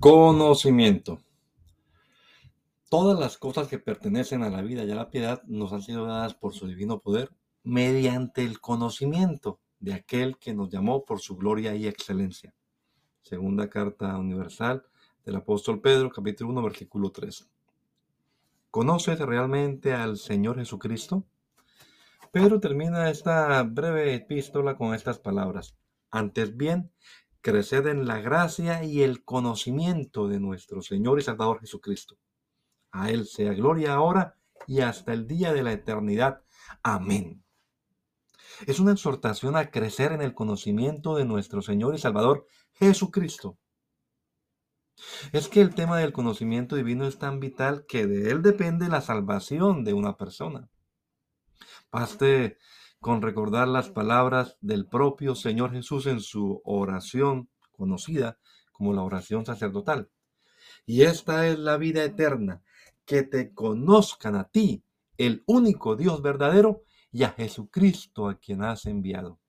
Conocimiento. Todas las cosas que pertenecen a la vida y a la piedad nos han sido dadas por su divino poder mediante el conocimiento de aquel que nos llamó por su gloria y excelencia. Segunda carta universal del apóstol Pedro, capítulo 1, versículo 3. ¿Conoces realmente al Señor Jesucristo? Pedro termina esta breve epístola con estas palabras. Antes bien, creced en la gracia y el conocimiento de nuestro Señor y Salvador Jesucristo. A Él sea gloria ahora y hasta el día de la eternidad. Amén. Es una exhortación a crecer en el conocimiento de nuestro Señor y Salvador Jesucristo. Es que el tema del conocimiento divino es tan vital que de él depende la salvación de una persona. Baste con recordar las palabras del propio Señor Jesús en su oración conocida como la oración sacerdotal. Y esta es la vida eterna, que te conozcan a ti, el único Dios verdadero, y a Jesucristo a quien has enviado.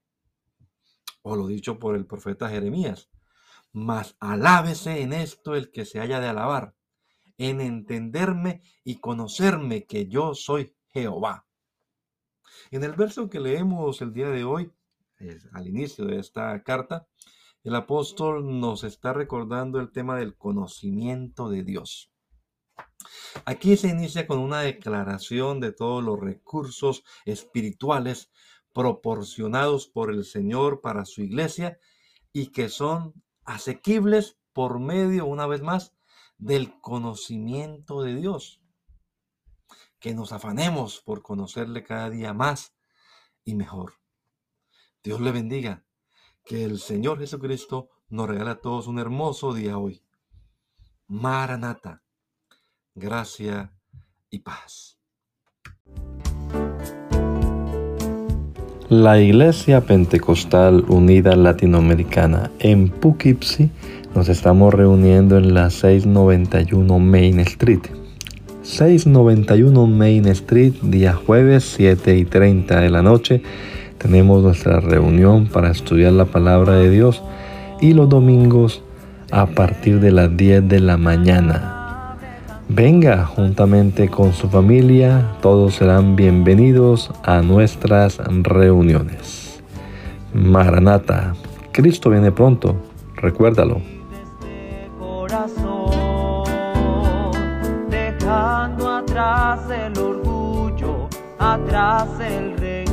O lo dicho por el profeta Jeremías, mas alábese en esto el que se haya de alabar, en entenderme y conocerme que yo soy Jehová en el verso que leemos el día de hoy, al inicio de esta carta, el apóstol nos está recordando el tema del conocimiento de Dios. Aquí se inicia con una declaración de todos los recursos espirituales proporcionados por el Señor para su iglesia y que son asequibles por medio, una vez más, del conocimiento de Dios que nos afanemos por conocerle cada día más y mejor. Dios le bendiga. Que el Señor Jesucristo nos regala a todos un hermoso día hoy. Maranata. Gracia y paz. La Iglesia Pentecostal Unida Latinoamericana en Poughkeepsie nos estamos reuniendo en la 691 Main Street 691 Main Street, día jueves 7 y 30 de la noche. Tenemos nuestra reunión para estudiar la palabra de Dios y los domingos a partir de las 10 de la mañana. Venga juntamente con su familia, todos serán bienvenidos a nuestras reuniones. Maranata, Cristo viene pronto, recuérdalo. Atrás el orgullo, atrás el rey.